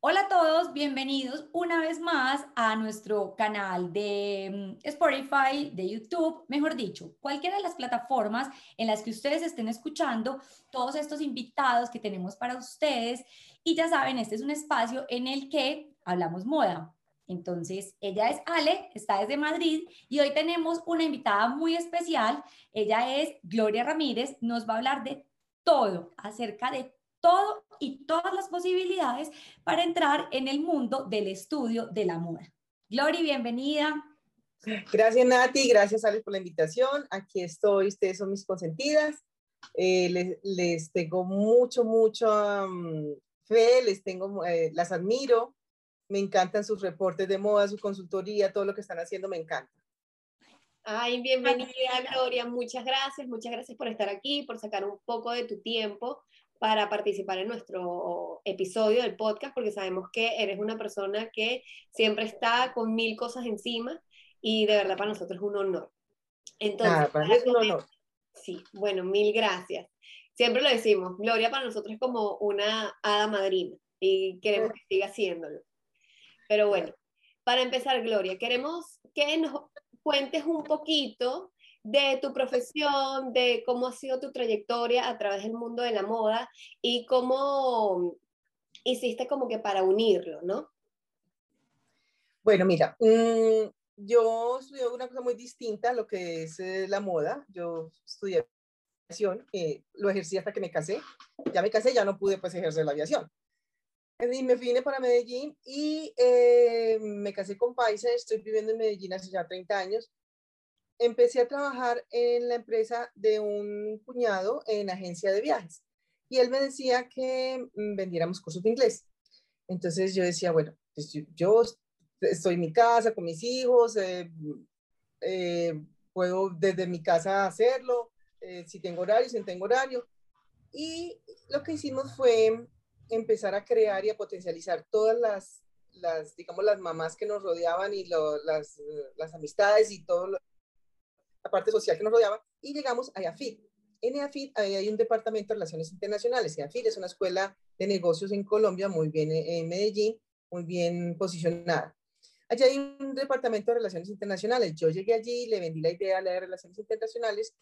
Hola a todos, bienvenidos una vez más a nuestro canal de mm, Spotify, de YouTube, mejor dicho, cualquiera de las plataformas en las que ustedes estén escuchando todos estos invitados que tenemos para ustedes. Y ya saben, este es un espacio en el que hablamos moda. Entonces, ella es Ale, está desde Madrid y hoy tenemos una invitada muy especial. Ella es Gloria Ramírez, nos va a hablar de todo, acerca de todo y todas las posibilidades para entrar en el mundo del estudio de la moda. Glory, bienvenida. Gracias Nati, gracias Alex por la invitación. Aquí estoy, ustedes son mis consentidas. Eh, les, tengo mucho, mucho um, fe, les tengo, eh, las admiro. Me encantan sus reportes de moda, su consultoría, todo lo que están haciendo me encanta. Ay, bienvenida Gloria, muchas gracias, muchas gracias por estar aquí, por sacar un poco de tu tiempo para participar en nuestro episodio del podcast, porque sabemos que eres una persona que siempre está con mil cosas encima y de verdad para nosotros es un honor. Entonces, ah, para mí es un honor. Sí, bueno, mil gracias. Siempre lo decimos, Gloria para nosotros es como una hada madrina y queremos que siga haciéndolo. Pero bueno, para empezar, Gloria, queremos que nos cuentes un poquito de tu profesión, de cómo ha sido tu trayectoria a través del mundo de la moda y cómo hiciste como que para unirlo, ¿no? Bueno, mira, mm, yo estudié una cosa muy distinta a lo que es eh, la moda. Yo estudié aviación, eh, lo ejercí hasta que me casé. Ya me casé, ya no pude pues ejercer la aviación. Y me vine para Medellín y eh, me casé con Paisa, estoy viviendo en Medellín hace ya 30 años empecé a trabajar en la empresa de un cuñado en agencia de viajes y él me decía que mm, vendiéramos cursos de inglés. Entonces yo decía, bueno, pues yo estoy en mi casa con mis hijos, eh, eh, puedo desde mi casa hacerlo, eh, si tengo horario, si no tengo horario. Y lo que hicimos fue empezar a crear y a potencializar todas las, las digamos, las mamás que nos rodeaban y las, las amistades y todo lo, la parte social que nos rodeaba, y llegamos a EAFIT. En EAFIT hay un departamento de relaciones internacionales. EAFIT es una escuela de negocios en Colombia, muy bien en Medellín, muy bien posicionada. Allí hay un departamento de relaciones internacionales. Yo llegué allí, le vendí la idea a la de relaciones internacionales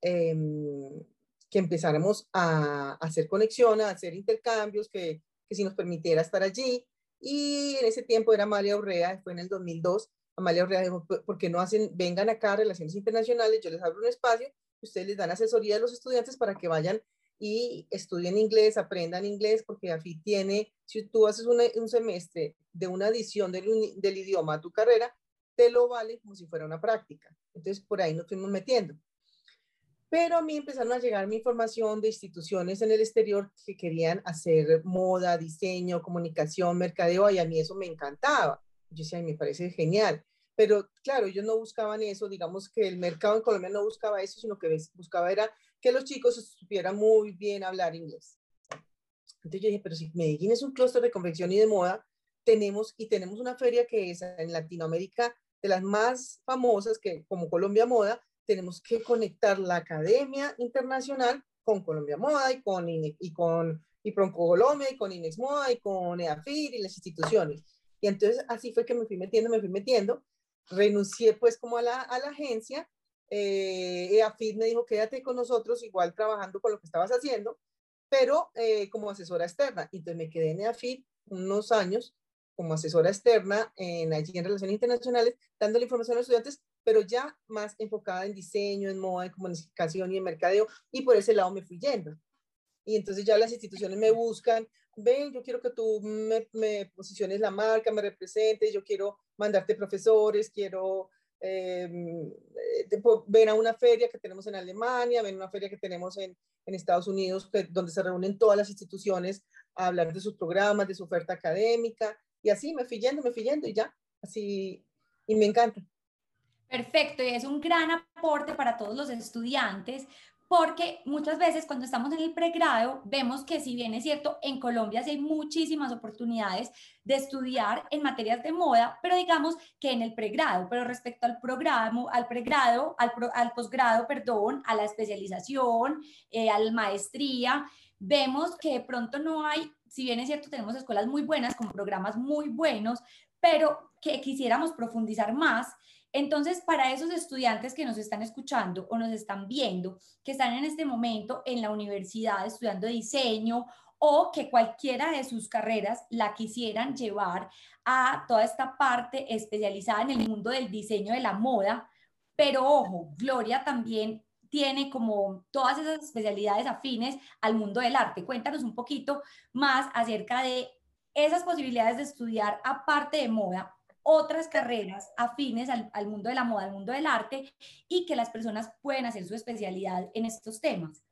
em, que empezáramos a, hacer conexión, a hacer intercambios, que, que si nos permitiera estar allí. Y en ese tiempo era María Urrea, fue en el 2002, Amalia Orrea dijo, ¿por qué no hacen, vengan acá a Relaciones Internacionales, yo les abro un espacio, ustedes les dan asesoría a los estudiantes para que vayan y estudien inglés, aprendan inglés, porque AFI tiene, si tú haces un semestre de una edición del, del, idioma a tu carrera, te lo vale como si fuera una práctica. Entonces, por ahí nos fuimos metiendo. Pero a mí empezaron a llegar mi información de instituciones en el exterior que querían hacer moda, diseño, comunicación, mercadeo, y a mí eso me encantaba. Yo decía, me parece genial. Pero claro, ellos no buscaban eso, digamos que el mercado en Colombia no buscaba eso, sino que buscaba era que los chicos supieran muy bien hablar inglés. Entonces yo dije, pero si Medellín es un clúster de confección y de moda, tenemos y tenemos una feria que es en Latinoamérica de las más famosas, que como Colombia Moda, tenemos que conectar la academia internacional con Colombia Moda y con, y con y Colombia y con Inex Moda y con EAFIR y las instituciones. Y entonces así fue que me fui metiendo, me fui metiendo. Renuncié pues como a la, a la agencia. Eh, EAFIT me dijo, quédate con nosotros, igual trabajando con lo que estabas haciendo, pero eh, como asesora externa. Entonces me quedé en EAFIT unos años como asesora externa en, allí en Relaciones Internacionales, dando la información a los estudiantes, pero ya más enfocada en diseño, en moda, en comunicación y en mercadeo, y por ese lado me fui yendo. Y entonces ya las instituciones me buscan, ven, yo quiero que tú me, me posiciones la marca, me representes, yo quiero mandarte profesores, quiero eh, ven a una feria que tenemos en Alemania, ven a una feria que tenemos en, en Estados Unidos, donde se reúnen todas las instituciones a hablar de sus programas, de su oferta académica, y así me fui yendo, me fui yendo, y ya, así, y me encanta. Perfecto, y es un gran aporte para todos los estudiantes porque muchas veces cuando estamos en el pregrado vemos que si bien es cierto, en Colombia sí hay muchísimas oportunidades de estudiar en materias de moda, pero digamos que en el pregrado, pero respecto al programa, al pregrado, al, posgrado, perdón, a la especialización, eh, a la maestría, vemos que de pronto no hay, si bien es cierto, tenemos escuelas muy buenas con programas muy buenos, pero que quisiéramos profundizar más entonces, para esos estudiantes que nos están escuchando o nos están viendo, que están en este momento en la universidad estudiando diseño o que cualquiera de sus carreras la quisieran llevar a toda esta parte especializada en el mundo del diseño de la moda, pero ojo, Gloria también tiene como todas esas especialidades afines al mundo del arte. Cuéntanos un poquito más acerca de esas posibilidades de estudiar aparte de moda otras carreras afines al, mundo de la moda, al mundo del arte, y que las personas pueden hacer su especialidad en estos temas?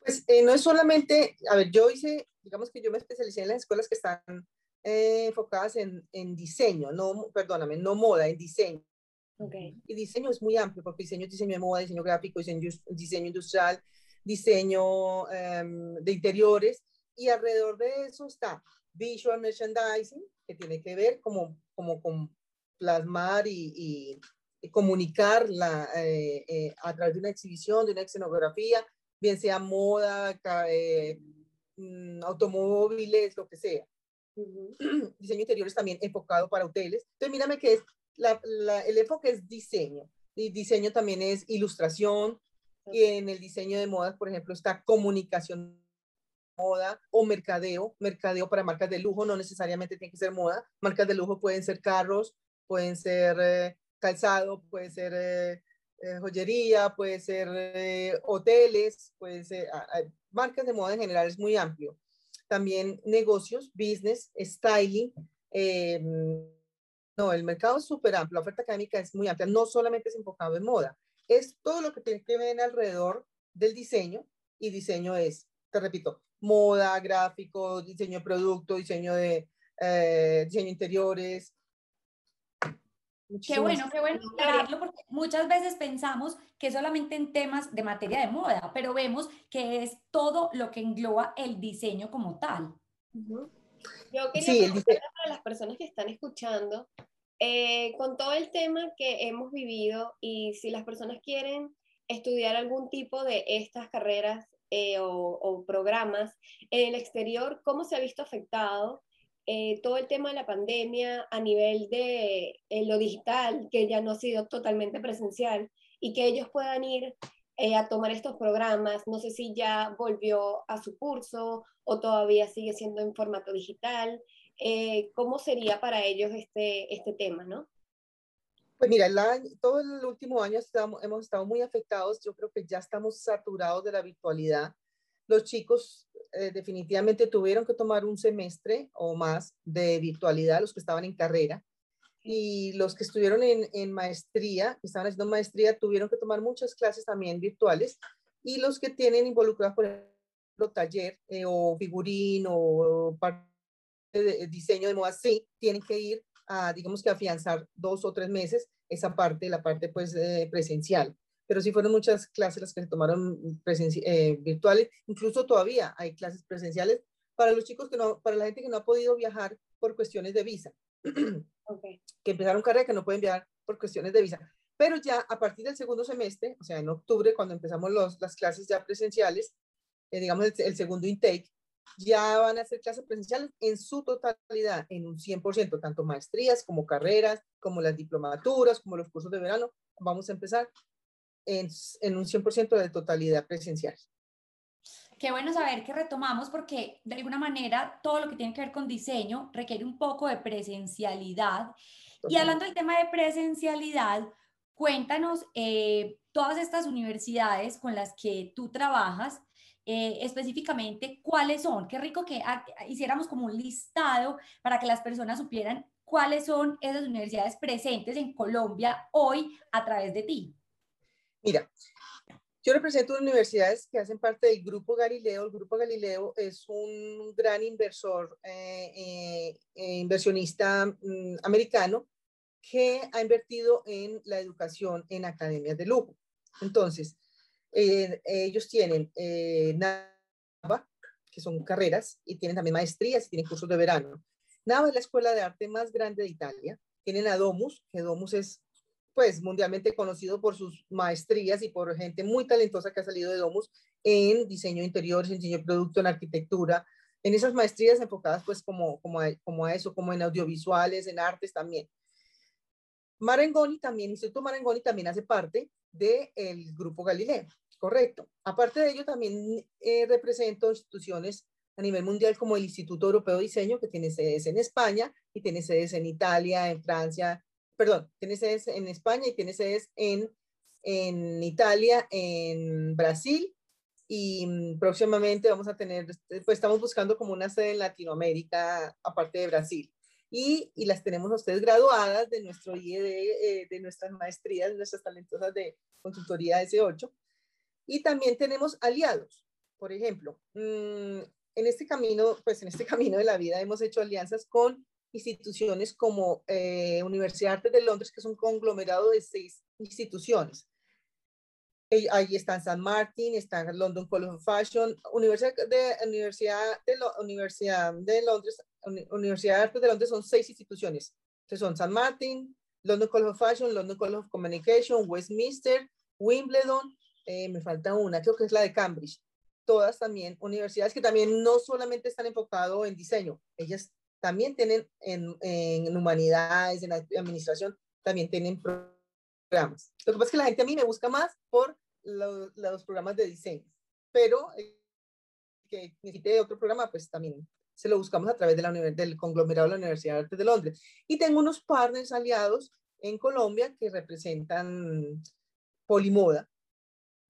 Pues eh, no es solamente, a ver, yo hice, digamos que yo me especialicé en las escuelas que están eh, enfocadas en, en, diseño, no, perdóname, no moda, en diseño. Okay. Y diseño es muy amplio, porque diseño es diseño de moda, diseño gráfico, diseño, diseño industrial, diseño em, de interiores, y alrededor de eso está visual merchandising, que tiene que ver como, como con plasmar y, comunicar la, eh, eh, a través de una exhibición, de una escenografía, bien sea moda, eh, mm, automóviles, lo que sea. Diseño interiores también enfocado para hoteles. Entonces, mírame que es, la, el enfoque es diseño. Y diseño también es ilustración. Y en el diseño de modas, por ejemplo, está comunicación moda o mercadeo, mercadeo para marcas de lujo, no necesariamente tiene que ser moda, marcas de lujo pueden ser carros, pueden ser eh, calzado, puede ser eh, eh, joyería, puede ser hoteles, puede ser, marcas de moda en general es muy amplio. También negocios, business, styling. Em, no, el mercado es súper amplio, la oferta académica es muy amplia, no solamente es enfocado en moda, es todo lo que tiene que ver alrededor del diseño y diseño es, te repito, moda, gráfico, diseño de producto, diseño de eh, diseño interiores. Qué bueno, qué bueno aclararlo porque muchas veces pensamos que solamente en temas de materia de moda, pero vemos que es todo lo que engloba el diseño como tal. Yo quería sí, para las personas que están escuchando, eh, con todo el tema que hemos vivido y si las personas quieren estudiar algún tipo de estas carreras eh, o, programas en el exterior, ¿cómo se ha visto afectado eh, todo el tema de la pandemia a nivel de eh, lo digital, que ya no ha sido totalmente presencial, y que ellos puedan ir a tomar estos programas? No sé si ya volvió a su curso o todavía sigue siendo en formato digital. ¿Cómo sería para ellos este, este tema, no? Pues mira, todo el último año estamos, hemos estado muy afectados. Yo creo que ya estamos saturados de la virtualidad. Los chicos eh, definitivamente tuvieron que tomar un semestre o más de virtualidad, los que estaban en carrera. Y los que estuvieron en, en maestría, que estaban haciendo maestría, tuvieron que tomar muchas clases también virtuales. Y los que tienen involucrados, por ejemplo, taller eh, o figurín o parte de diseño de moda, sí, tienen que ir a, digamos que afianzar dos o tres meses esa parte, la parte pues eh, presencial. Pero sí fueron muchas clases las que se tomaron eh, virtuales, incluso todavía hay clases presenciales para los chicos que no, para la gente que no ha podido viajar por cuestiones de visa, que empezaron carrera que no pueden viajar por cuestiones de visa. Pero ya a partir del segundo semestre, o sea, en octubre, cuando empezamos los, las clases ya presenciales, eh, digamos el, el, segundo intake, ya van a ser clases presenciales en su totalidad, en un 100%, tanto maestrías como carreras, como las diplomaturas, como los cursos de verano. Vamos a empezar en, en un 100% de totalidad presencial. Qué bueno saber que retomamos porque de alguna manera todo lo que tiene que ver con diseño requiere un poco de presencialidad. Y hablando del tema de presencialidad, cuéntanos eh, todas estas universidades con las que tú trabajas, eh, específicamente cuáles son. Qué rico que hiciéramos como un listado para que las personas supieran cuáles son esas universidades presentes en Colombia hoy a través de ti. Mira, yo represento universidades que hacen parte del Grupo Galileo. El Grupo Galileo es un gran inversor, eh, eh, inversionista mm, americano que ha invertido en la educación en academias de lujo. Entonces, Eh, ellos tienen eh, NAVA, que son carreras, y tienen también maestrías y tienen cursos de verano. NAVA es la escuela de arte más grande de Italia. Tienen a Domus, que Domus es pues mundialmente conocido por sus maestrías y por gente muy talentosa que ha salido de Domus en diseño de interiores, en diseño de producto, en arquitectura, en esas maestrías enfocadas pues como, como, a, como a eso, como en audiovisuales, en artes también. Marangoni también, Instituto Marangoni también hace parte del Grupo Galileo, correcto. Aparte de ello, también eh, represento instituciones a nivel mundial como el Instituto Europeo de Diseño, que tiene sedes en España y tiene sedes en Italia, en Francia, perdón, tiene sedes en España y tiene sedes en, en Italia, en Brasil y mm, próximamente vamos a tener, pues estamos buscando como una sede en Latinoamérica, aparte de Brasil y, y, las tenemos a ustedes graduadas de nuestro IED, eh, de nuestras maestrías, nuestras talentosas de consultoría S8. Y también tenemos aliados. Por ejemplo, mm, en este camino, pues en este camino de la vida hemos hecho alianzas con instituciones como eh, Universidad de Artes de Londres, que es un conglomerado de seis instituciones. Ahí están San Martin, está London College of Fashion, Universidad de, Universidad de, Universidad de Londres Universidad de Artes de Londres son seis instituciones. Son San Martin, London College of Fashion, London College of Communication, Westminster, Wimbledon, eh, me falta una, creo que es la de Cambridge. Todas también universidades que también no solamente están enfocadas en diseño, ellas también tienen en, en humanidades, en administración, también tienen programas. Lo que pasa es que la gente a mí me busca más por los, los programas de diseño, pero eh, que necesite otro programa, pues también se lo buscamos a través de la, del conglomerado de la Universidad de Artes de Londres. Y tengo unos partners aliados en Colombia que representan Polimoda.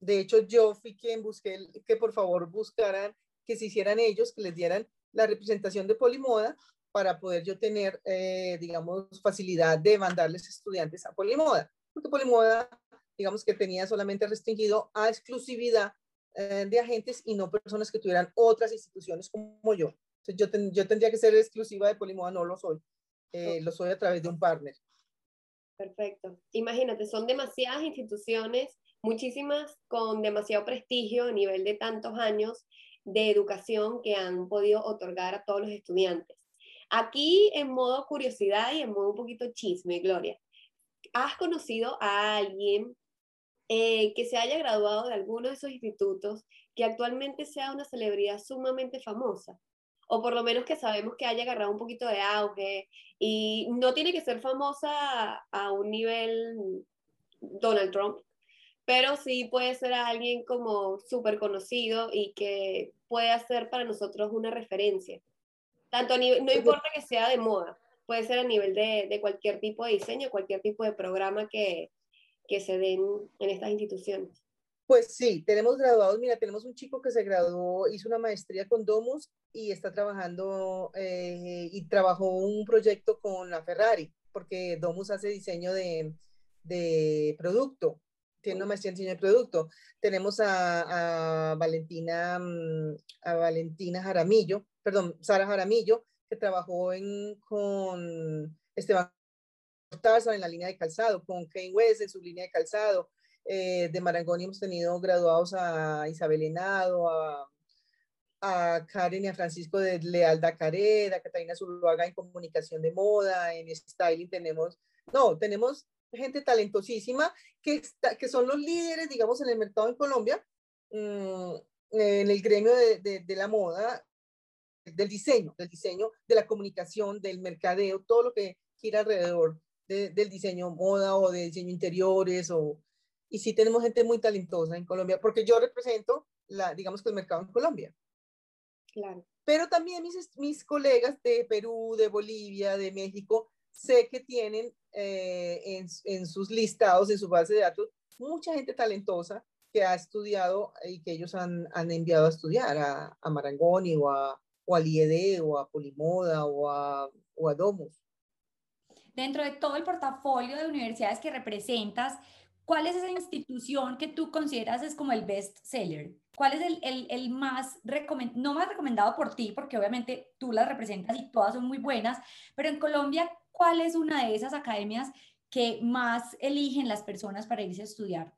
De hecho, yo fui quien busqué que por favor buscaran, que se hicieran ellos, que les dieran la representación de Polimoda para poder yo tener, eh, digamos, facilidad de mandarles estudiantes a Polimoda. Porque Polimoda, digamos que tenía solamente restringido a exclusividad eh, de agentes y no personas que tuvieran otras instituciones como yo yo, yo tendría que ser exclusiva de Polimoda, no lo soy. Eh, lo soy a través de un partner. Perfecto. Imagínate, son demasiadas instituciones, muchísimas con demasiado prestigio a nivel de tantos años de educación que han podido otorgar a todos los estudiantes. Aquí, en modo curiosidad y en modo un poquito chisme, Gloria, ¿has conocido a alguien eh, que se haya graduado de alguno de esos institutos que actualmente sea una celebridad sumamente famosa? O por lo menos que sabemos que haya agarrado un poquito de auge y no tiene que ser famosa a un nivel Donald Trump, pero sí puede ser alguien como súper conocido y que puede ser para nosotros una referencia. Tanto no importa que sea de moda, puede ser a nivel de, de cualquier tipo de diseño, cualquier tipo de programa que, que se den en estas instituciones. Pues sí, tenemos graduados, mira, tenemos un chico que se graduó, hizo una maestría con Domus y está trabajando eh, y trabajó un proyecto con la Ferrari, porque Domus hace diseño de, de producto, tiene una maestría en diseño de producto. Tenemos a, a, Valentina, mm, a Valentina Jaramillo, perdón, Sara Jaramillo, que trabajó en, con Esteban Tarzan en la línea de calzado, con Kane West en su línea de calzado, eh, de Marangoni hemos tenido graduados a Isabel Henado, a, a Karen y a Francisco de Leal Dacared, a Catalina Zuluaga en comunicación de moda, en styling tenemos, no, tenemos gente talentosísima que, que son los líderes, digamos, en el mercado en Colombia, mm, en el gremio de, de, la moda, del diseño, del diseño, de la comunicación, del mercadeo, todo lo que gira alrededor del diseño moda o de diseño interiores o, y sí tenemos gente muy talentosa en Colombia, porque yo represento, la, digamos que el mercado en Colombia. Claro. Pero también mis, mis colegas de Perú, de Bolivia, de México, sé que tienen eh, en, en, sus listados, en su base de datos, mucha gente talentosa que ha estudiado y que ellos han, han enviado a estudiar a, a Marangoni o a, o al IED o a Polimoda o a, o a Domus. Dentro de todo el portafolio de universidades que representas, ¿cuál es esa institución que tú consideras es como el best seller? ¿Cuál es el, el, el más no más recomendado por ti, porque obviamente tú las representas y todas son muy buenas, pero en Colombia, ¿cuál es una de esas academias que más eligen las personas para irse a estudiar?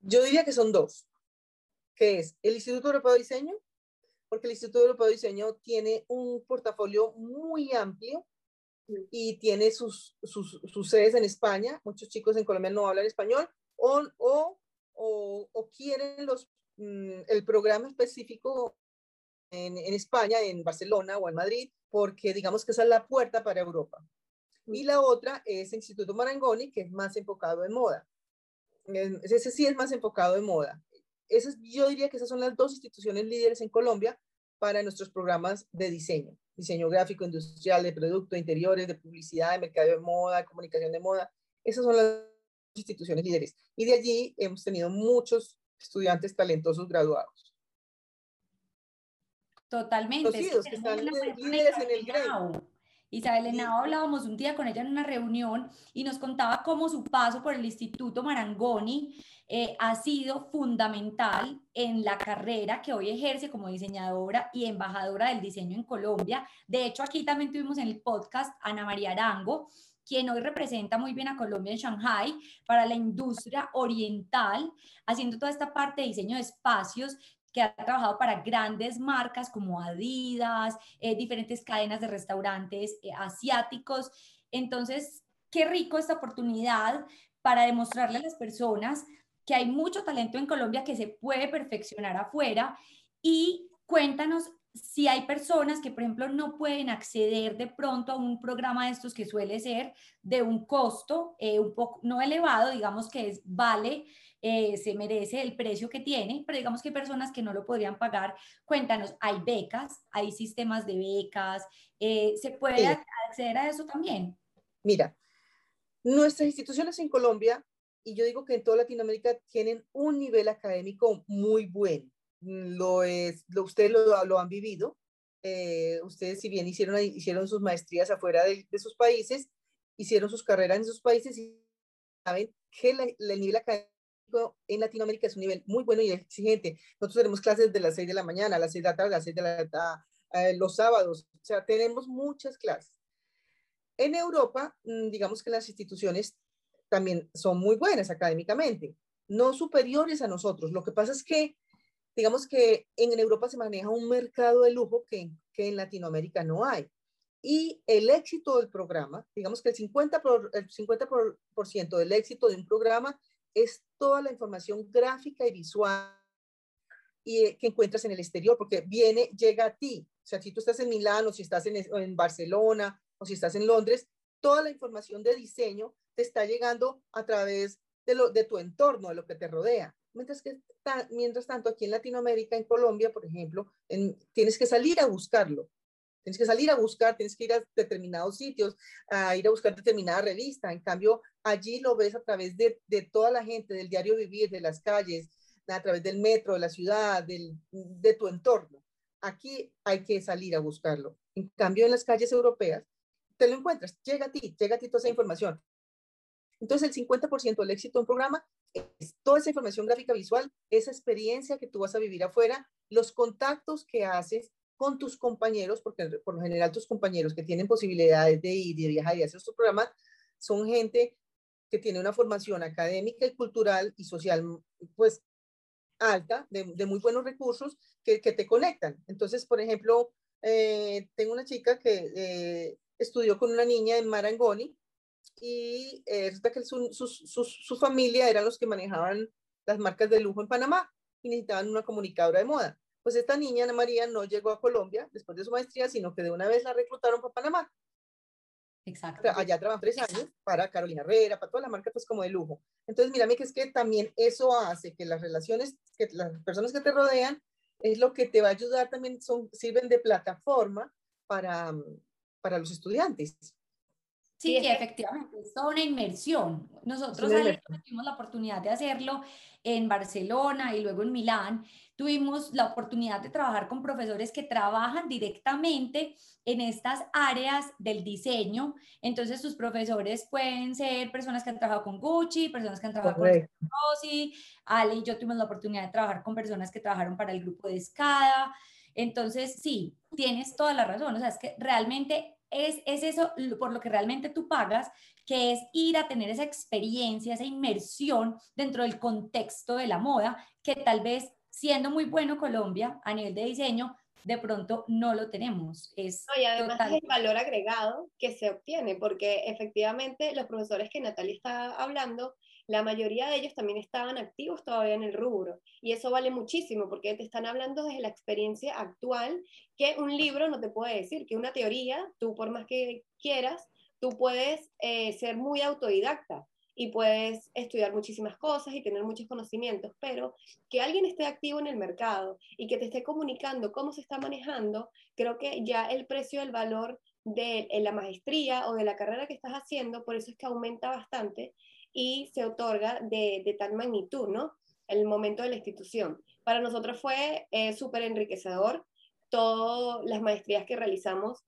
Yo diría que son dos. que es el Instituto Europeo de Diseño, porque el Instituto Europeo de Diseño tiene un portafolio muy amplio y tiene sus, sus, sus, sedes en España. Muchos chicos en Colombia no hablan español o, o, o, quieren los, mm, el programa específico en, en, España, en Barcelona o en Madrid, porque digamos que esa es la puerta para Europa. Y la otra es el Instituto Marangoni, que es más enfocado en moda. Ese sí es más enfocado en moda. Esas, yo diría que esas son las dos instituciones líderes en Colombia para nuestros programas de diseño diseño gráfico, industrial, de producto, interiores, de publicidad, de mercado de moda, comunicación de moda. Esas son las instituciones líderes. Y de allí hemos tenido muchos estudiantes talentosos graduados. Totalmente. Los que están líderes en el gremio. Isabel Henao hablábamos un día con ella en una reunión y nos contaba cómo su paso por el Instituto Marangoni eh, ha sido fundamental en la carrera que hoy ejerce como diseñadora y embajadora del diseño en Colombia. De hecho, aquí también tuvimos en el podcast Ana María Arango, quien hoy representa muy bien a Colombia en Shanghai para la industria oriental, haciendo toda esta parte de diseño de espacios que ha trabajado para grandes marcas como Adidas, eh, diferentes cadenas de restaurantes eh, asiáticos. Entonces, qué rico esta oportunidad para demostrarle a las personas que hay mucho talento en Colombia que se puede perfeccionar afuera y cuéntanos si hay personas que, por ejemplo, no pueden acceder de pronto a un programa de estos que suele ser de un costo eh, un poco no elevado, digamos que es vale eh, se merece el precio que tiene, pero digamos que hay personas que no lo podrían pagar. Cuéntanos, ¿hay becas? ¿Hay sistemas de becas? Eh, ¿Se puede acceder a eso también? Mira, nuestras instituciones en Colombia, y yo digo que en toda Latinoamérica, tienen un nivel académico muy bueno. Lo es, lo, ustedes lo, han vivido. Eh, ustedes, si bien hicieron, hicieron sus maestrías afuera de, sus países, hicieron sus carreras en sus países y saben que el nivel académico en Latinoamérica es un nivel muy bueno y exigente. Nosotros tenemos clases de las 6 de la mañana, a las 6 de la tarde, a las 6 de la tarde, eh, los sábados, o sea, tenemos muchas clases. En Europa, mm, digamos que las instituciones también son muy buenas académicamente, no superiores a nosotros. Lo que pasa es que, digamos que en Europa se maneja un mercado de lujo que, que en Latinoamérica no hay. Y el éxito del programa, digamos que el 50%, por, el 50 por ciento del éxito de un programa es toda la información gráfica y visual y, eh, que encuentras en el exterior, porque viene, llega a ti. O sea, si tú estás en Milán o si estás en, en Barcelona o si estás en Londres, toda la información de diseño te está llegando a través de, lo, de tu entorno, de lo que te rodea. Mientras, que, mientras tanto, aquí en Latinoamérica, en Colombia, por ejemplo, tienes que salir a buscarlo. Tienes que salir a buscar, tienes que ir a determinados sitios, a ir a buscar determinada revista. En cambio, allí lo ves a través de, toda la gente, del diario vivir, de las calles, a través del metro, de la ciudad, del, de tu entorno. Aquí hay que salir a buscarlo. En cambio, en las calles europeas, te lo encuentras, llega a ti, llega a ti toda esa información. Entonces, el 50% del éxito de un programa es toda esa información gráfica visual, esa experiencia que tú vas a vivir afuera, los contactos que haces con tus compañeros, porque por lo general tus compañeros que tienen posibilidades de ir y de viajar y hacer estos programas son gente que tiene una formación académica y cultural y social, pues alta, de, muy buenos recursos que, te conectan. Entonces, por ejemplo, eh, tengo una chica que eh, estudió con una niña en Marangoni y eh, resulta que su, su, su, familia eran los que manejaban las marcas de lujo en Panamá y necesitaban una comunicadora de moda. Pues esta niña, Ana María, no llegó a Colombia después de su maestría, sino que de una vez la reclutaron para Panamá. Exacto. Allá trabajan tres años para Carolina Herrera, para toda la marca, pues como de lujo. Entonces, mírame que es que también eso hace que las relaciones, que las personas que te rodean, es lo que te va a ayudar también, son, sirven de plataforma para, para los estudiantes. Sí, efectivamente, es toda una inmersión. Nosotros tuvimos la oportunidad de hacerlo en Barcelona y luego en Milán. Tuvimos la oportunidad de trabajar con profesores que trabajan directamente en estas áreas del diseño. Entonces, sus profesores pueden ser personas que han trabajado con Gucci, personas que han trabajado con Rossi. Ale y yo tuvimos la oportunidad de trabajar con personas que trabajaron para el grupo de Escada. Entonces, sí, tienes toda la razón. O sea, es que realmente es, eso por lo que realmente tú pagas, que es ir a tener esa experiencia, esa inmersión dentro del contexto de la moda, que tal vez siendo muy bueno Colombia a nivel de diseño, de pronto no lo tenemos. Es y además es el valor agregado que se obtiene, porque efectivamente los profesores que Natalia está hablando, la mayoría de ellos también estaban activos todavía en el rubro. Y eso vale muchísimo, porque te están hablando desde la experiencia actual, que un libro no te puede decir, que una teoría, tú por más que quieras, tú puedes eh, ser muy autodidacta y puedes estudiar muchísimas cosas y tener muchos conocimientos, pero que alguien esté activo en el mercado y que te esté comunicando cómo se está manejando, creo que ya el precio del valor de la maestría o de la carrera que estás haciendo, por eso es que aumenta bastante y se otorga de, de tal magnitud, ¿no? El momento de la institución. Para nosotros fue eh, súper enriquecedor todas las maestrías que realizamos,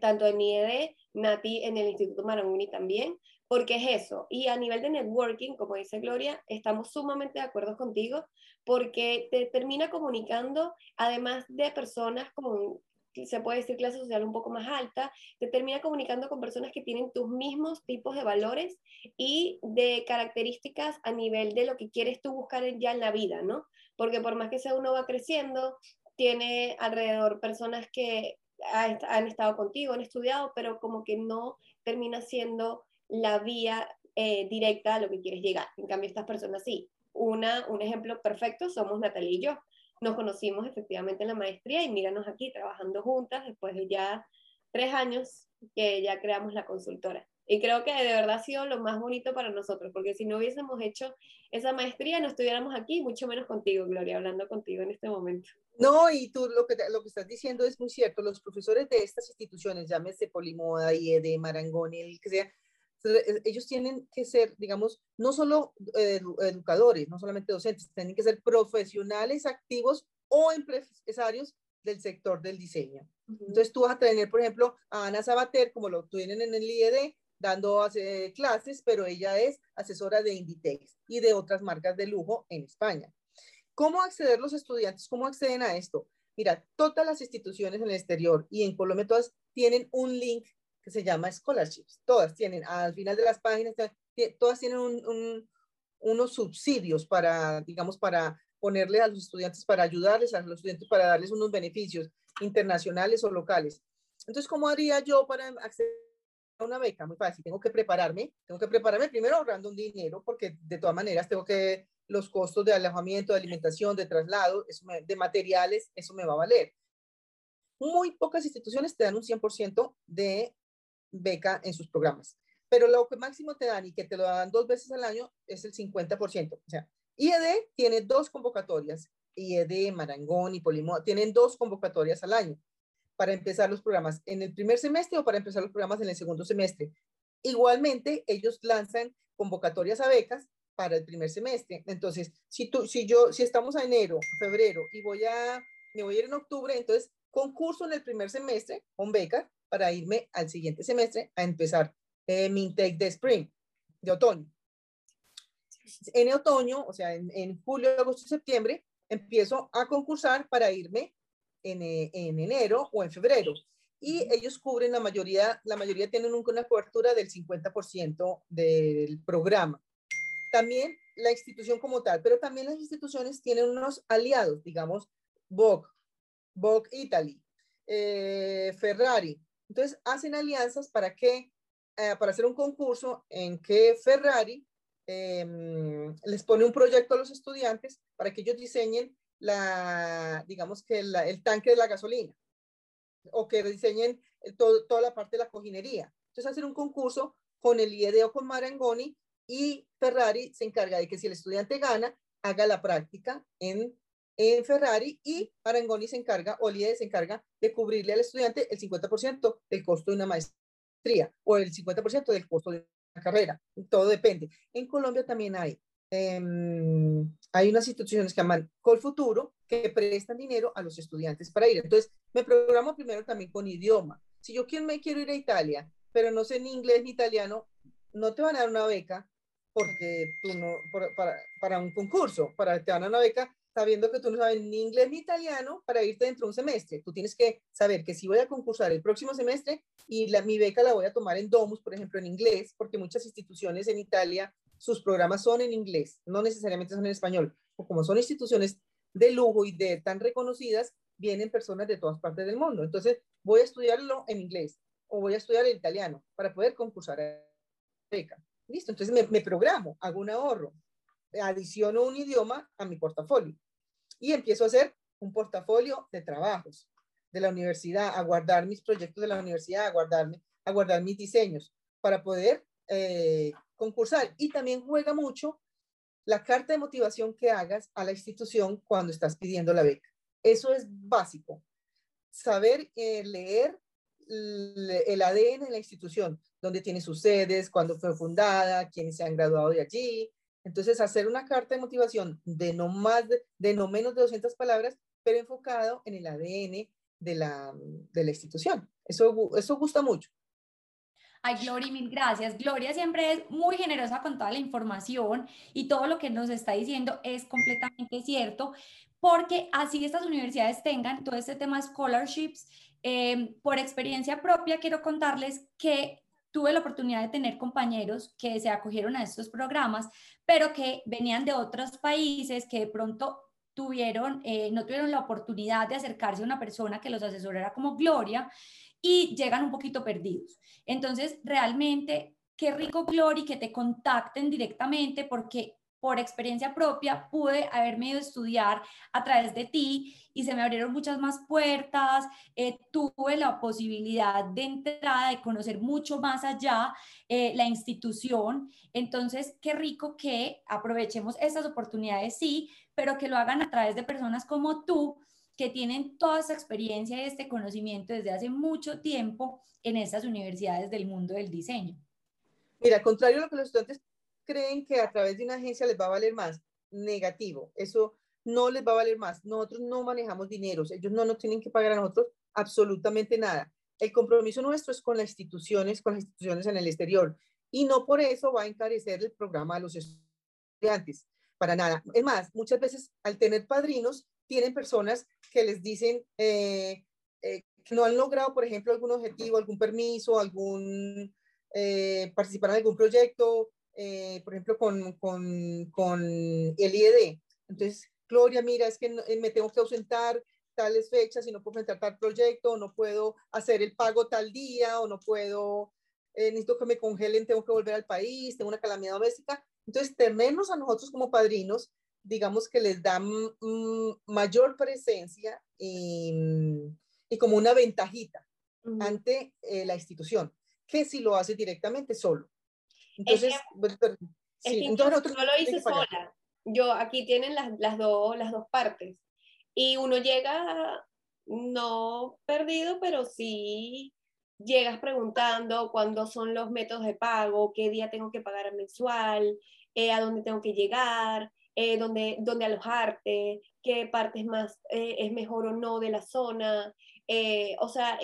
tanto en IED, Nati en el Instituto Marangoni también, porque es eso. Y a nivel de networking, como dice Gloria, estamos sumamente de acuerdo contigo, porque te termina comunicando, además de personas con, se puede decir, clase social un poco más alta, te termina comunicando con personas que tienen tus mismos tipos de valores y de características a nivel de lo que quieres tú buscar ya en la vida, ¿no? Porque por más que sea uno va creciendo, tiene alrededor personas que han estado contigo, han estudiado, pero como que no termina siendo la vía eh, directa a lo que quieres llegar. En cambio, estas personas sí. Una, un ejemplo perfecto somos Natalia y yo. Nos conocimos efectivamente en la maestría y míranos aquí trabajando juntas después de ya tres años que ya creamos la consultora. Y creo que de verdad ha sido lo más bonito para nosotros, porque si no hubiésemos hecho esa maestría, no estuviéramos aquí, mucho menos contigo, Gloria, hablando contigo en este momento. No, y tú lo que, lo que estás diciendo es muy cierto. Los profesores de estas instituciones, llámese Polimoda, IED, Marangoni, el que sea, ellos tienen que ser, digamos, no solo educadores, no solamente docentes, tienen que ser profesionales activos o empresarios del sector del diseño. Entonces tú vas a tener, por ejemplo, a Ana Sabater, como lo tienen en el IED, dando clases, pero ella es asesora de Inditex y de otras marcas de lujo en España. ¿Cómo acceder los estudiantes? ¿Cómo acceden a esto? Mira, todas las instituciones en el exterior y en Colombia todas tienen un link que se llama scholarships. Todas tienen, al final de las páginas, todas tienen unos subsidios para, digamos, para ponerle a los estudiantes, para ayudarles a los estudiantes, para darles unos beneficios internacionales o locales. Entonces, ¿cómo haría yo para acceder a una beca? Muy fácil, tengo que prepararme, tengo que prepararme primero ahorrando un dinero, porque de todas maneras tengo que, los costos de alojamiento, de alimentación, de traslado, de materiales, eso me va a valer. Muy pocas instituciones te dan un 100% de beca en sus programas. Pero lo que máximo te dan y que te lo dan dos veces al año es el 50%. O sea, IED tiene dos convocatorias, IED, Marangón y Polimo, tienen dos convocatorias al año para empezar los programas en el primer semestre o para empezar los programas en el segundo semestre. Igualmente, ellos lanzan convocatorias a becas para el primer semestre. Entonces, si tú, si yo, si estamos a enero, febrero y voy a, me voy a ir en octubre, entonces concurso en el primer semestre con becas para irme al siguiente semestre a empezar eh, mi intake de spring, de otoño. En otoño, o sea, en, julio, agosto, septiembre, empiezo a concursar para irme en, eh, en, enero o en febrero. Y ellos cubren la mayoría, la mayoría tienen una cobertura del 50% del programa. También la institución como tal, pero también las instituciones tienen unos aliados, digamos, Vogue, Vogue Italy, eh, Ferrari, entonces, hacen alianzas para que, eh, para hacer un concurso en que Ferrari em, les pone un proyecto a los estudiantes para que ellos diseñen la, digamos que el tanque de la gasolina o que diseñen toda la parte de la cojinería. Entonces, hacen un concurso con el IED o con Marangoni y Ferrari se encarga de que si el estudiante gana, haga la práctica en en Ferrari y Arangoni se encarga, o IED se encarga de cubrirle al estudiante el 50% del costo de una maestría o el 50% del costo de una carrera. Todo depende. En Colombia también hay, em, hay unas instituciones que llaman Colfuturo que prestan dinero a los estudiantes para ir. Entonces, me programo primero también con idioma. Si yo me quiero ir a Italia, pero no sé ni inglés ni italiano, no te van a dar una beca porque tú no, para, para un concurso, para, te van a dar una beca sabiendo que tú no sabes ni inglés ni italiano para irte dentro de un semestre. Tú tienes que saber que si voy a concursar el próximo semestre y la, mi beca la voy a tomar en Domus, por ejemplo, en inglés, porque muchas instituciones en Italia, sus programas son en inglés, no necesariamente son en español. O como son instituciones de lujo y de tan reconocidas, vienen personas de todas partes del mundo. Entonces, voy a estudiarlo en inglés o voy a estudiar el italiano para poder concursar a beca. Listo, entonces me, me programo, hago un ahorro, adiciono un idioma a mi portafolio y empiezo a hacer un portafolio de trabajos de la universidad, a guardar mis proyectos de la universidad, a, guardarme, a guardar mis diseños para poder eh, concursar. Y también juega mucho la carta de motivación que hagas a la institución cuando estás pidiendo la beca. Eso es básico. Saber eh, leer el ADN de la institución, dónde tiene sus sedes, cuándo fue fundada, quiénes se han graduado de allí. Entonces, hacer una carta de motivación de no más de, no menos de 200 palabras, pero enfocado en el ADN de la, de la institución. Eso, eso gusta mucho. Ay, Gloria, mil gracias. Gloria siempre es muy generosa con toda la información y todo lo que nos está diciendo es completamente cierto, porque así estas universidades tengan todo este tema de scholarships. Eh, por experiencia propia, quiero contarles que tuve la oportunidad de tener compañeros que se acogieron a estos programas, pero que venían de otros países que de pronto tuvieron, eh, no tuvieron la oportunidad de acercarse a una persona que los asesorara como Gloria y llegan un poquito perdidos. Entonces, realmente, qué rico, Gloria, que te contacten directamente porque por experiencia propia pude haberme ido a estudiar a través de ti y se me abrieron muchas más puertas, eh, tuve la posibilidad de entrada, de conocer mucho más allá eh, la institución. Entonces, qué rico que aprovechemos estas oportunidades, sí, pero que lo hagan a través de personas como tú, que tienen toda esa experiencia y este conocimiento desde hace mucho tiempo en estas universidades del mundo del diseño. Mira, contrario a lo que los estudiantes creen que a través de una agencia les va a valer más, negativo, eso no les va a valer más. Nosotros no manejamos dineros, ellos no nos tienen que pagar a nosotros absolutamente nada. El compromiso nuestro es con las instituciones, con las instituciones en el exterior y no por eso va a encarecer el programa a los estudiantes, para nada. Es más, muchas veces al tener padrinos, tienen personas que les dicen eh, eh, que no han logrado, por ejemplo, algún objetivo, algún permiso, algún eh, participar en algún proyecto, por ejemplo, con, con, con, el IED. Entonces, Gloria, mira, es que me tengo que ausentar tales fechas y no puedo presentar tal proyecto, o no puedo hacer el pago tal día, o no puedo, necesito que me congelen, tengo que volver al país, tengo una calamidad doméstica. Entonces, tenernos a nosotros como padrinos digamos que les da mayor presencia y, como una ventajita ante eh, la institución, que si lo hace directamente solo. Entonces, pues, entonces no lo hice sola. Yo aquí tienen las, las, dos, las dos partes. Y uno llega no perdido, pero sí llegas preguntando cuándo son los métodos de pago, qué día tengo que pagar mensual, eh, a dónde tengo que llegar, eh, dónde, alojarte, qué parte más, eh, es mejor o no de la zona. Eh, o sea,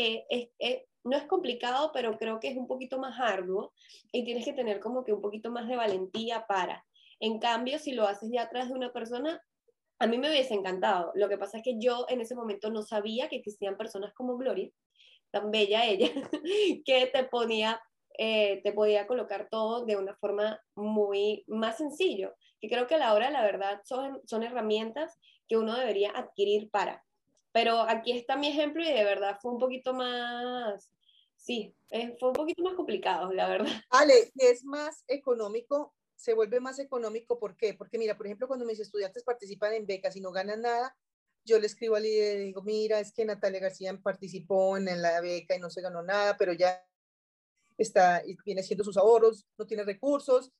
no es complicado, pero creo que es un poquito más arduo y tienes que tener como que un poquito más de valentía para. En cambio, si lo haces ya atrás de una persona, a mí me hubiese encantado. Lo que pasa es que yo en ese momento no sabía que existían personas como Gloria, tan bella ella, que te ponía, te podía colocar todo de una forma muy más sencillo que creo que a la hora, la verdad, son, son herramientas que uno debería adquirir para. Pero aquí está mi ejemplo y de verdad fue un poquito más, sí, fue un poquito más complicado, la verdad. Ale, es más económico, se vuelve más económico, ¿por qué? Porque mira, por ejemplo, cuando mis estudiantes participan en becas y no ganan nada, yo le escribo al líder y digo, mira, es que Natalia García participó en la beca y no se ganó nada, pero ya está, viene haciendo sus ahorros, no tiene recursos,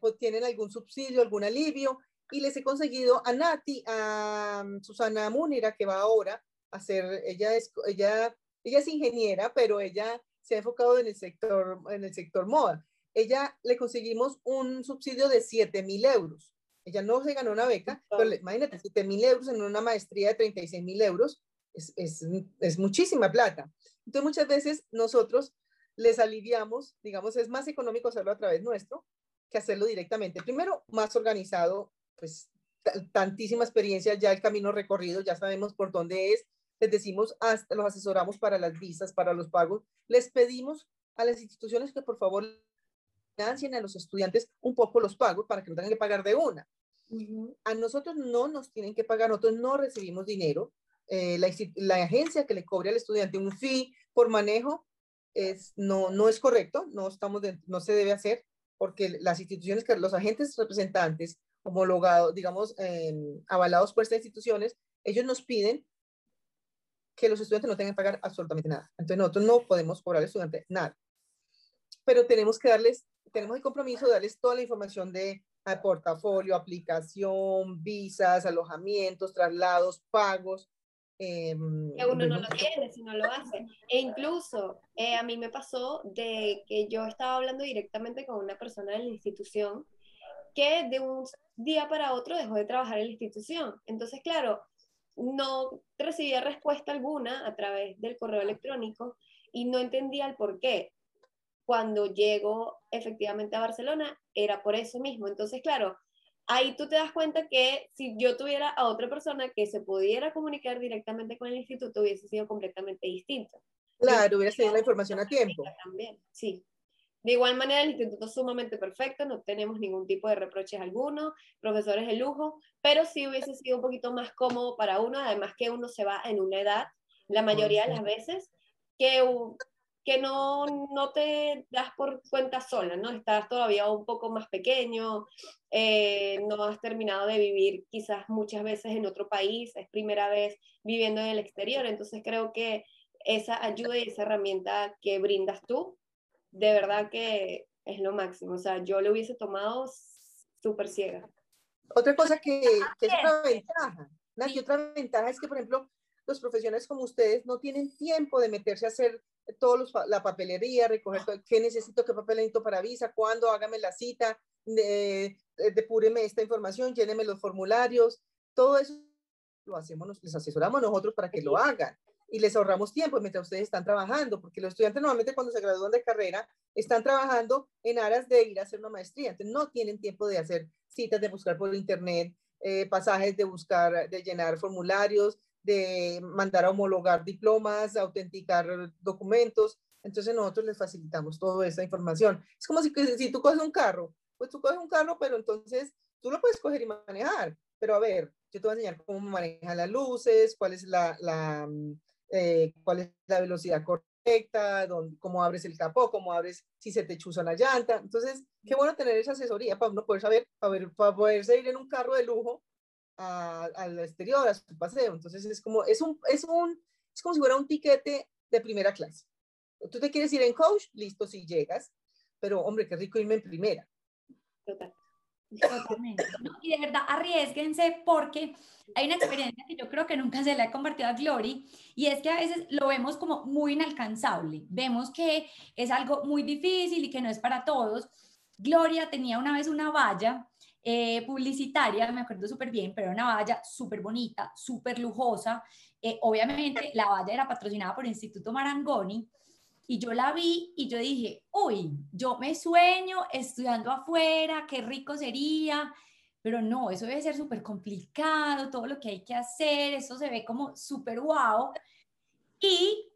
pues, tienen algún subsidio, algún alivio, y les he conseguido a Nati, a mm, Susana Múnira, que va ahora a hacer, ella es, ella, ella es ingeniera, pero ella se ha enfocado en el sector, en el sector moda. Ella le conseguimos un subsidio de 7 mil euros. Ella no se ganó una beca, pero imagínate, 7 mil euros en una maestría de 36 mil euros es, es, es muchísima plata. Entonces, muchas veces nosotros les aliviamos, digamos, es más económico hacerlo a través nuestro, que hacerlo directamente. Primero, más organizado, pues tantísima experiencia, ya el camino recorrido, ya sabemos por dónde es, les decimos, hasta los asesoramos para las visas, para los pagos, les pedimos a las instituciones que por favor financien a los estudiantes un poco los pagos para que no tengan que pagar de una. A nosotros no nos tienen que pagar, nosotros no recibimos dinero. Eh, la, la, agencia que le cobre al estudiante un fee por manejo es, no, no es correcto, no, estamos no se debe hacer porque las instituciones, que los agentes representantes homologados, digamos, em, avalados por estas instituciones, ellos nos piden que los estudiantes no tengan que pagar absolutamente nada. Entonces nosotros no podemos cobrar al estudiante nada. Pero tenemos que darles, tenemos el compromiso de darles toda la información de portafolio, aplicación, visas, alojamientos, traslados, pagos. Eh, que uno no lo tiene si no lo hace. E incluso eh, a mí me pasó de que yo estaba hablando directamente con una persona de la institución que de un día para otro dejó de trabajar en la institución. Entonces, claro, no recibía respuesta alguna a través del correo electrónico y no entendía el por qué. Cuando llego efectivamente a Barcelona, era por eso mismo. Entonces, claro, ahí tú te das cuenta que si yo tuviera a otra persona que se pudiera comunicar directamente con el instituto, hubiese sido completamente distinto. Claro, hubiera tenido la información a tiempo. También, sí. De igual manera, el instituto es sumamente perfecto, no tenemos ningún tipo de reproches alguno, profesores de lujo, pero sí hubiese sido un poquito más cómodo para uno, además que uno se va en una edad, la mayoría de las veces, que, que no, no te das por cuenta sola, ¿no? Estás todavía un poco más pequeño, eh, no has terminado de vivir quizás muchas veces en otro país, es primera vez viviendo en el exterior, entonces creo que esa ayuda y esa herramienta que brindas tú de verdad que es lo máximo. O sea, yo le hubiese tomado súper ciega. Otra cosa que, que es otra ventaja, Nati, otra ventaja es que, por ejemplo, los profesionales como ustedes no tienen tiempo de meterse a hacer todos la papelería, recoger qué necesito, qué papel necesito para visa, cuándo, hágame la cita, depúreme esta información, lléneme los formularios, todo eso lo hacemos, les asesoramos nosotros para que lo hagan y les ahorramos tiempo mientras ustedes están trabajando, porque los estudiantes normalmente cuando se gradúan de carrera están trabajando en aras de ir a hacer una maestría, entonces no tienen tiempo de hacer citas, de buscar por internet, eh, pasajes, de buscar, de llenar formularios, de mandar a homologar diplomas, autenticar documentos, entonces nosotros les facilitamos toda esa información. Es como si, si tú coges un carro, pues tú coges un carro, pero entonces tú lo puedes coger y manejar, pero a ver, yo te voy a enseñar cómo manejan las luces, cuál es la, la, eh, cuál es la velocidad correcta, dónde, cómo abres el capó, cómo abres si se te chuza la llanta. Entonces, qué bueno tener esa asesoría para uno poder saber, para, ver, para poderse ir en un carro de lujo al exterior, a su paseo. Entonces, es como, es, un, es, un, es como si fuera un tiquete de primera clase. Tú te quieres ir en coach, listo, si llegas, pero hombre, qué rico irme en primera. Total. Totalmente. Y de verdad, arriesguense porque hay una experiencia que yo creo que nunca se le ha compartido a Glory y es que a veces lo vemos como muy inalcanzable. Vemos que es algo muy difícil y que no es para todos. Gloria tenía una vez una valla eh, publicitaria, me acuerdo súper bien, pero una valla súper bonita, súper lujosa. Eh, obviamente la valla era patrocinada por el Instituto Marangoni y yo la vi y yo dije, uy, yo me sueño estudiando afuera, qué rico sería, pero no, eso debe ser súper complicado, todo lo que hay que hacer, eso se ve como súper guau. Y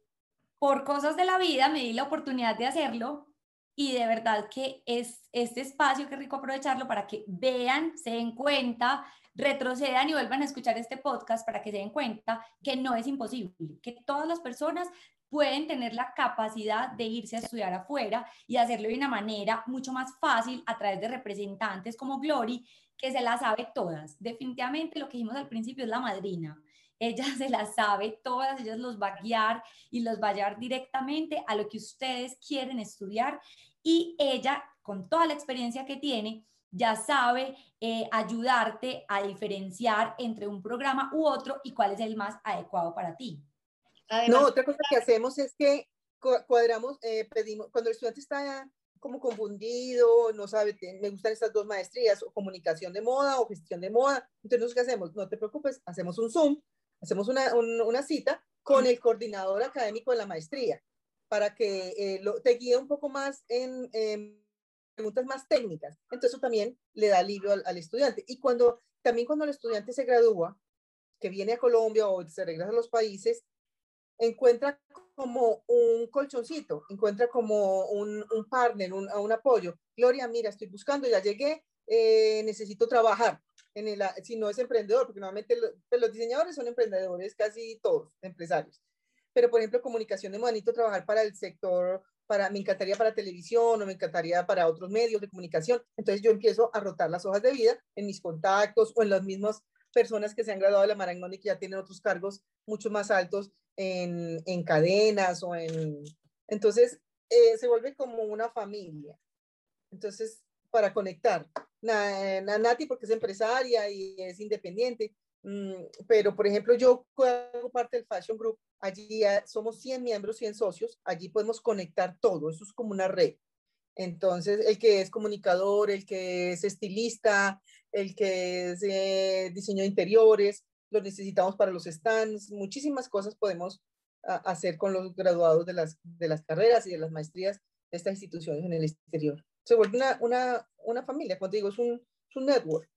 por cosas de la vida me di la oportunidad de hacerlo y de verdad que es este espacio, qué rico aprovecharlo para que vean, se den cuenta, retrocedan y vuelvan a escuchar este podcast para que se den cuenta que no es imposible, que todas las personas pueden tener la capacidad de irse a estudiar afuera y hacerlo de una manera mucho más fácil a través de representantes como Glory, que se las sabe todas. Definitivamente lo que dijimos al principio es la madrina. Ella se las sabe todas, ella los va a guiar y los va a llevar directamente a lo que ustedes quieren estudiar y ella, con toda la experiencia que tiene, ya sabe eh, ayudarte a diferenciar entre un programa u otro y cuál es el más adecuado para ti no, otra cosa que hacemos es que cuadramos, eh, pedimos, cuando el estudiante está como confundido, no sabe, me gustan estas dos maestrías, o comunicación de moda o gestión de moda, entonces, ¿qué hacemos? No te preocupes, hacemos un Zoom, hacemos una, una cita con el coordinador académico de la maestría, para que eh, lo, te guíe un poco más en, preguntas más técnicas. Entonces, eso también le da alivio al, al, estudiante. Y cuando, también cuando el estudiante se gradúa, que viene a Colombia o se regresa a los países, encuentra como un colchoncito, encuentra como un, un partner, un, apoyo. Gloria, mira, estoy buscando, ya llegué, eh, necesito trabajar. En el, si no es emprendedor, porque normalmente pues, los diseñadores son emprendedores, casi todos, empresarios. Pero, por ejemplo, comunicación de moda, trabajar para el sector, para, me encantaría para televisión o me encantaría para otros medios de comunicación. Entonces yo empiezo a rotar las hojas de vida en mis contactos o en las mismas personas que se han graduado de la Marangoni y que ya tienen otros cargos mucho más altos en, en cadenas o en... Entonces, eh, se vuelve como una familia. Entonces, para conectar. Nati porque es empresaria y es independiente, mm, pero por ejemplo yo hago parte del Fashion Group, allí somos 100 miembros, 100 socios, allí podemos conectar todo, eso es como una red. Entonces, el que es comunicador, el que es estilista, el que es eh, diseño de interiores, lo necesitamos para los stands, muchísimas cosas podemos hacer con los graduados de las, de las carreras y de las maestrías de estas instituciones en el exterior. Se vuelve una, una, una familia, como te digo, es un, un network.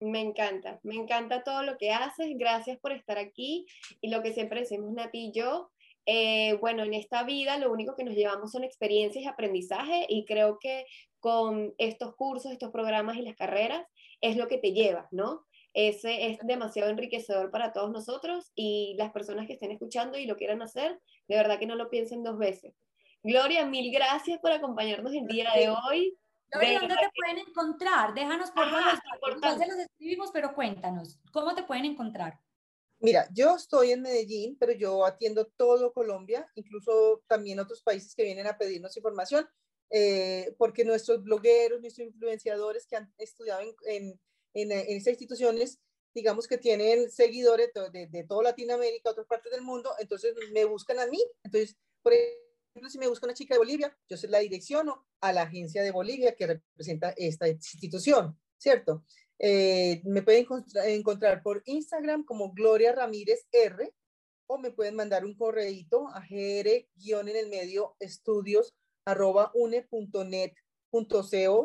Me encanta, me encanta todo lo que haces, gracias por estar aquí y lo que siempre decimos Nati y yo, eh, bueno, en esta vida lo único que nos llevamos son experiencias y aprendizaje y creo que con estos cursos, estos programas y las carreras es lo que te llevas, ¿no? Ese es demasiado enriquecedor para todos nosotros y las personas que estén escuchando y lo quieran hacer, de verdad que no lo piensen dos veces. Gloria, mil gracias por acompañarnos el día de hoy. Gloria, ¿dónde te pueden encontrar? Déjanos por favor, se los escribimos, pero cuéntanos, ¿cómo te pueden encontrar? Mira, yo estoy en Medellín, pero yo atiendo todo Colombia, incluso también otros países que vienen a pedirnos información, eh, porque nuestros blogueros, nuestros influenciadores que han estudiado en, en, en, esas instituciones, digamos que tienen seguidores de, de, toda Latinoamérica, otras partes del mundo, entonces me buscan a mí. Entonces, por ejemplo, si me busca una chica de Bolivia, yo se la direcciono a la agencia de Bolivia que representa esta institución, ¿cierto? Eh, me pueden encontrar por Instagram como Gloria Ramírez R o me pueden mandar un correíto a gr en el medio estudios arroba une.net.co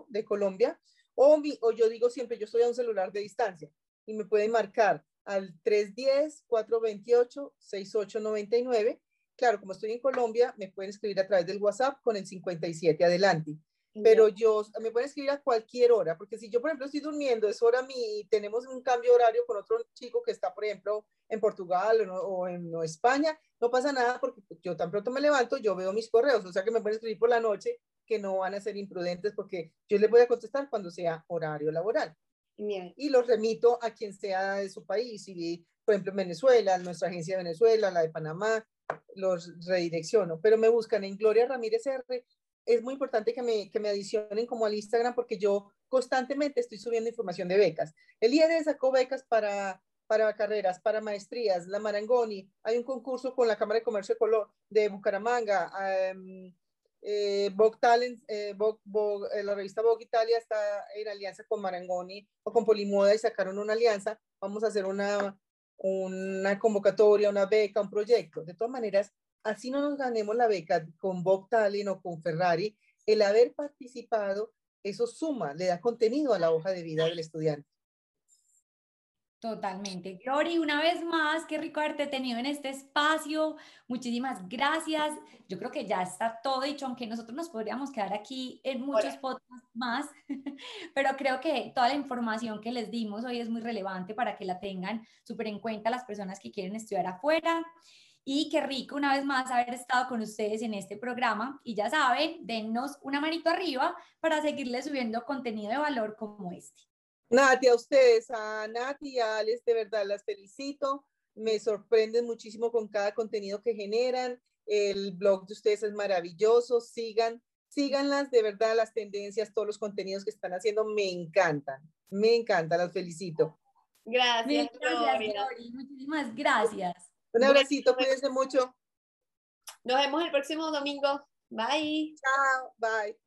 de Colombia o, yo digo siempre, yo estoy a un celular de distancia y me pueden marcar al 310-428-6899. Claro, como estoy en Colombia, me pueden escribir a través del WhatsApp con el 57 adelante pero yo me pueden escribir a cualquier hora, porque si yo, por ejemplo, estoy durmiendo, es hora mi, tenemos un cambio horario con otro chico que está, por ejemplo, en Portugal o, en España, no pasa nada porque yo tan pronto me levanto, yo veo mis correos, o sea que me pueden escribir por la noche que no van a ser imprudentes porque yo les voy a contestar cuando sea horario laboral. Y los remito a quien sea de su país, y por ejemplo en Venezuela, nuestra agencia de Venezuela, la de Panamá, los redirecciono, pero me buscan en Gloria Ramírez R es muy importante que me, que me adicionen como al Instagram porque yo constantemente estoy subiendo información de becas. El IED sacó becas para, para carreras, para maestrías, la Marangoni, hay un concurso con la Cámara de Comercio de, Color, de Bucaramanga, um, eh, Talent, eh, eh, la revista Vogue Italia está en alianza con Marangoni o con Polimoda y sacaron una alianza. Vamos a hacer una, una convocatoria, una beca, un proyecto. De todas maneras, así no nos ganemos la beca con Bob Talent o con Ferrari, el haber participado, eso suma, le da contenido a la hoja de vida del estudiante. Totalmente. Glory, una vez más, qué rico haberte tenido en este espacio. Muchísimas gracias. Yo creo que ya está todo dicho, aunque nosotros nos podríamos quedar aquí en muchos podcasts más, pero creo que toda la información que les dimos hoy es muy relevante para que la tengan súper en cuenta las personas que quieren estudiar afuera. Y qué rico una vez más haber estado con ustedes en este programa. Y ya saben, dennos una manito arriba para seguirles subiendo contenido de valor como este. Nati, a ustedes, a Nati y a Alex, de verdad las felicito. Me sorprenden muchísimo con cada contenido que generan. El blog de ustedes es maravilloso. Sigan, síganlas, de verdad, las tendencias, todos los contenidos que están haciendo me encantan. Me encantan, las felicito. Gracias, gracias Muchísimas gracias. Un abracito, cuídense mucho. Nos vemos el próximo domingo. Bye. Chao, bye.